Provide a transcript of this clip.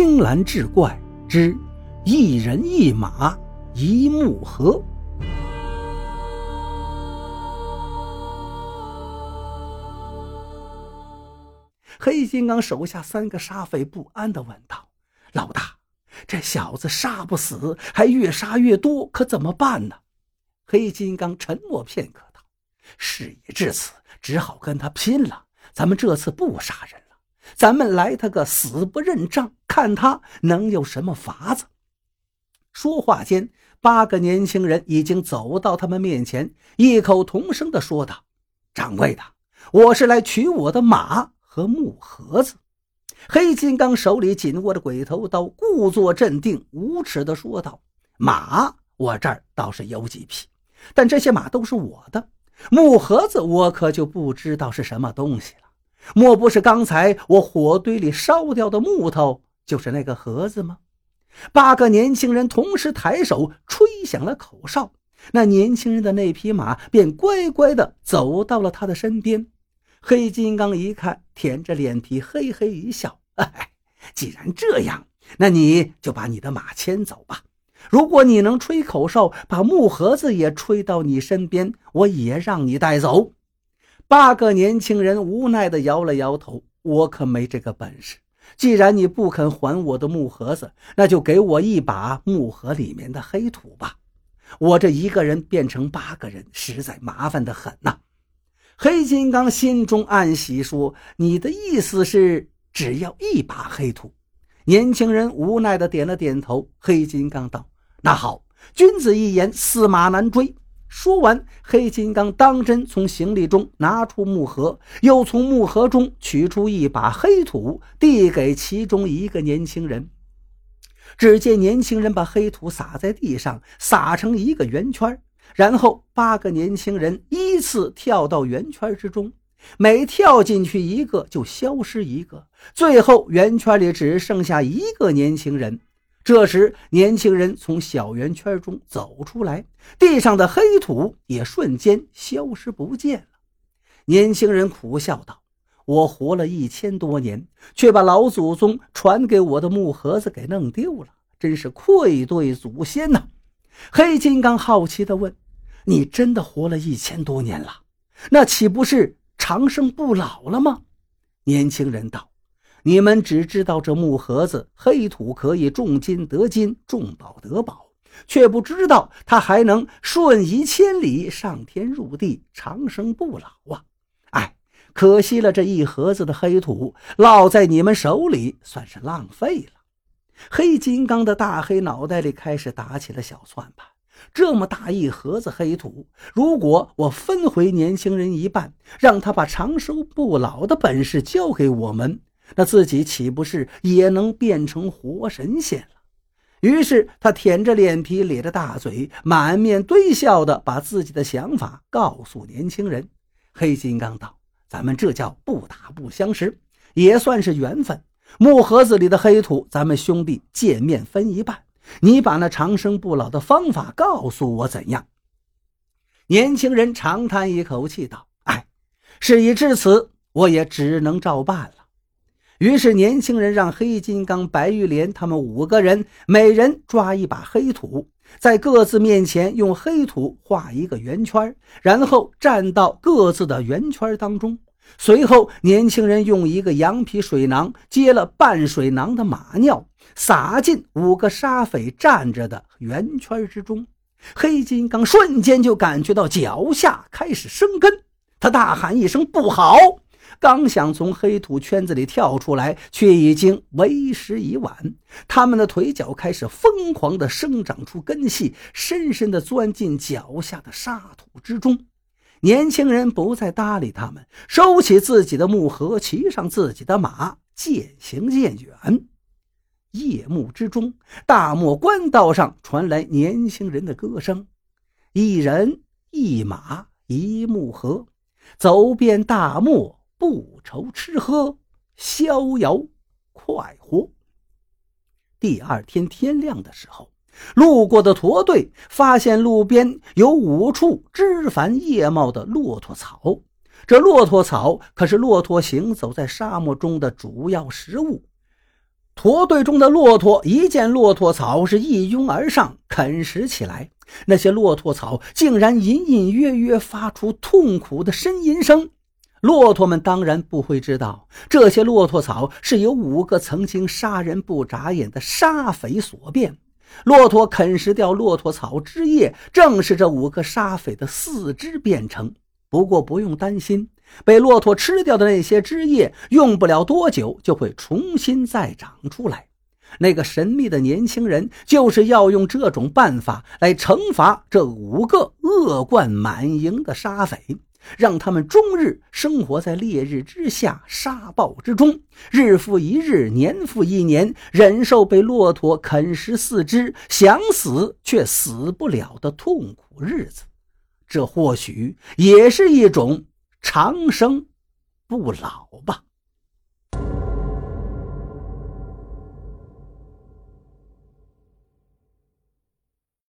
青蓝志怪之一人一马一木合。黑金刚手下三个沙匪不安的问道：“老大，这小子杀不死，还越杀越多，可怎么办呢？”黑金刚沉默片刻道：“事已至此，只好跟他拼了。咱们这次不杀人了，咱们来他个死不认账，看他能有什么法子。”说话间，八个年轻人已经走到他们面前，异口同声地说道：“掌柜的，我是来取我的马。”和木盒子，黑金刚手里紧握着鬼头刀，故作镇定，无耻地说道：“马，我这儿倒是有几匹，但这些马都是我的。木盒子，我可就不知道是什么东西了。莫不是刚才我火堆里烧掉的木头，就是那个盒子吗？”八个年轻人同时抬手吹响了口哨，那年轻人的那匹马便乖乖地走到了他的身边。黑金刚一看，舔着脸皮，嘿嘿一笑：“哎，既然这样，那你就把你的马牵走吧。如果你能吹口哨，把木盒子也吹到你身边，我也让你带走。”八个年轻人无奈地摇了摇头：“我可没这个本事。既然你不肯还我的木盒子，那就给我一把木盒里面的黑土吧。我这一个人变成八个人，实在麻烦得很呐。”黑金刚心中暗喜，说：“你的意思是只要一把黑土？”年轻人无奈地点了点头。黑金刚道：“那好，君子一言，驷马难追。”说完，黑金刚当真从行李中拿出木盒，又从木盒中取出一把黑土，递给其中一个年轻人。只见年轻人把黑土撒在地上，撒成一个圆圈。然后，八个年轻人依次跳到圆圈之中，每跳进去一个就消失一个，最后圆圈里只剩下一个年轻人。这时，年轻人从小圆圈中走出来，地上的黑土也瞬间消失不见了。年轻人苦笑道：“我活了一千多年，却把老祖宗传给我的木盒子给弄丢了，真是愧对祖先呐！”黑金刚好奇地问：“你真的活了一千多年了？那岂不是长生不老了吗？”年轻人道：“你们只知道这木盒子黑土可以重金得金，重宝得宝，却不知道它还能瞬移千里，上天入地，长生不老啊！哎，可惜了，这一盒子的黑土落在你们手里，算是浪费了。”黑金刚的大黑脑袋里开始打起了小算盘。这么大一盒子黑土，如果我分回年轻人一半，让他把长生不老的本事教给我们，那自己岂不是也能变成活神仙了？于是他舔着脸皮，咧着大嘴，满面堆笑的把自己的想法告诉年轻人。黑金刚道：“咱们这叫不打不相识，也算是缘分。”木盒子里的黑土，咱们兄弟见面分一半。你把那长生不老的方法告诉我，怎样？年轻人长叹一口气道：“哎，事已至此，我也只能照办了。”于是，年轻人让黑金刚、白玉莲他们五个人每人抓一把黑土，在各自面前用黑土画一个圆圈，然后站到各自的圆圈当中。随后，年轻人用一个羊皮水囊接了半水囊的马尿，撒进五个沙匪站着的圆圈之中。黑金刚瞬间就感觉到脚下开始生根，他大喊一声：“不好！”刚想从黑土圈子里跳出来，却已经为时已晚。他们的腿脚开始疯狂地生长出根系，深深地钻进脚下的沙土之中。年轻人不再搭理他们，收起自己的木盒，骑上自己的马，渐行渐远。夜幕之中，大漠官道上传来年轻人的歌声：“一人一马一木盒，走遍大漠不愁吃喝，逍遥快活。”第二天天亮的时候。路过的驼队发现路边有五处枝繁叶茂的骆驼草，这骆驼草可是骆驼行走在沙漠中的主要食物。驼队中的骆驼一见骆驼草，是一拥而上啃食起来。那些骆驼草竟然隐隐约约发出痛苦的呻吟声。骆驼们当然不会知道，这些骆驼草是由五个曾经杀人不眨眼的沙匪所变。骆驼啃食掉骆驼草汁液，正是这五个沙匪的四肢变成。不过不用担心。被骆驼吃掉的那些汁液，用不了多久就会重新再长出来。那个神秘的年轻人就是要用这种办法来惩罚这五个恶贯满盈的沙匪，让他们终日生活在烈日之下、沙暴之中，日复一日、年复一年，忍受被骆驼啃食四肢、想死却死不了的痛苦日子。这或许也是一种。长生不老吧。